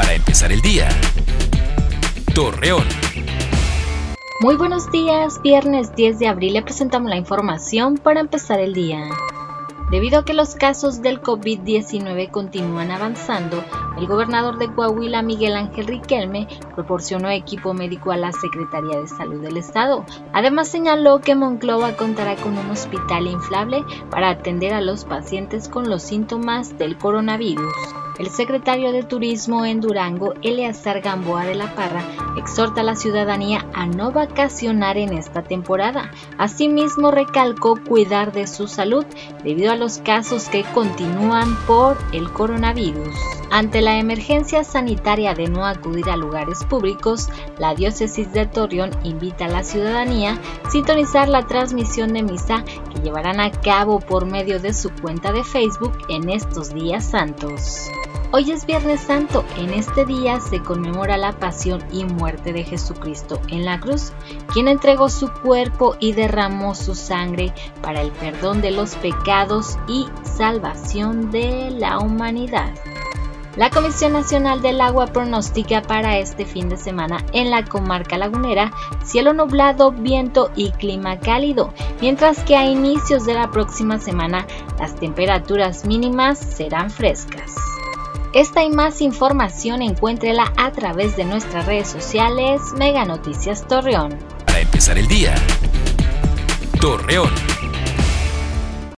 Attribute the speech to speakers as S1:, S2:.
S1: para empezar el día. Torreón.
S2: Muy buenos días, viernes 10 de abril le presentamos la información para empezar el día. Debido a que los casos del COVID-19 continúan avanzando, el gobernador de Coahuila, Miguel Ángel Riquelme, proporcionó equipo médico a la Secretaría de Salud del Estado. Además señaló que Monclova contará con un hospital inflable para atender a los pacientes con los síntomas del coronavirus. El secretario de Turismo en Durango, Eleazar Gamboa de la Parra, exhorta a la ciudadanía a no vacacionar en esta temporada. Asimismo, recalcó cuidar de su salud debido a los casos que continúan por el coronavirus. Ante la emergencia sanitaria de no acudir a lugares públicos, la diócesis de Torreón invita a la ciudadanía a sintonizar la transmisión de misa que llevarán a cabo por medio de su cuenta de Facebook en estos días santos. Hoy es Viernes Santo, en este día se conmemora la pasión y muerte de Jesucristo en la cruz, quien entregó su cuerpo y derramó su sangre para el perdón de los pecados y salvación de la humanidad. La Comisión Nacional del Agua pronostica para este fin de semana en la comarca lagunera cielo nublado, viento y clima cálido, mientras que a inicios de la próxima semana las temperaturas mínimas serán frescas. Esta y más información encuéntrela a través de nuestras redes sociales Mega Noticias Torreón.
S1: Para empezar el día, Torreón.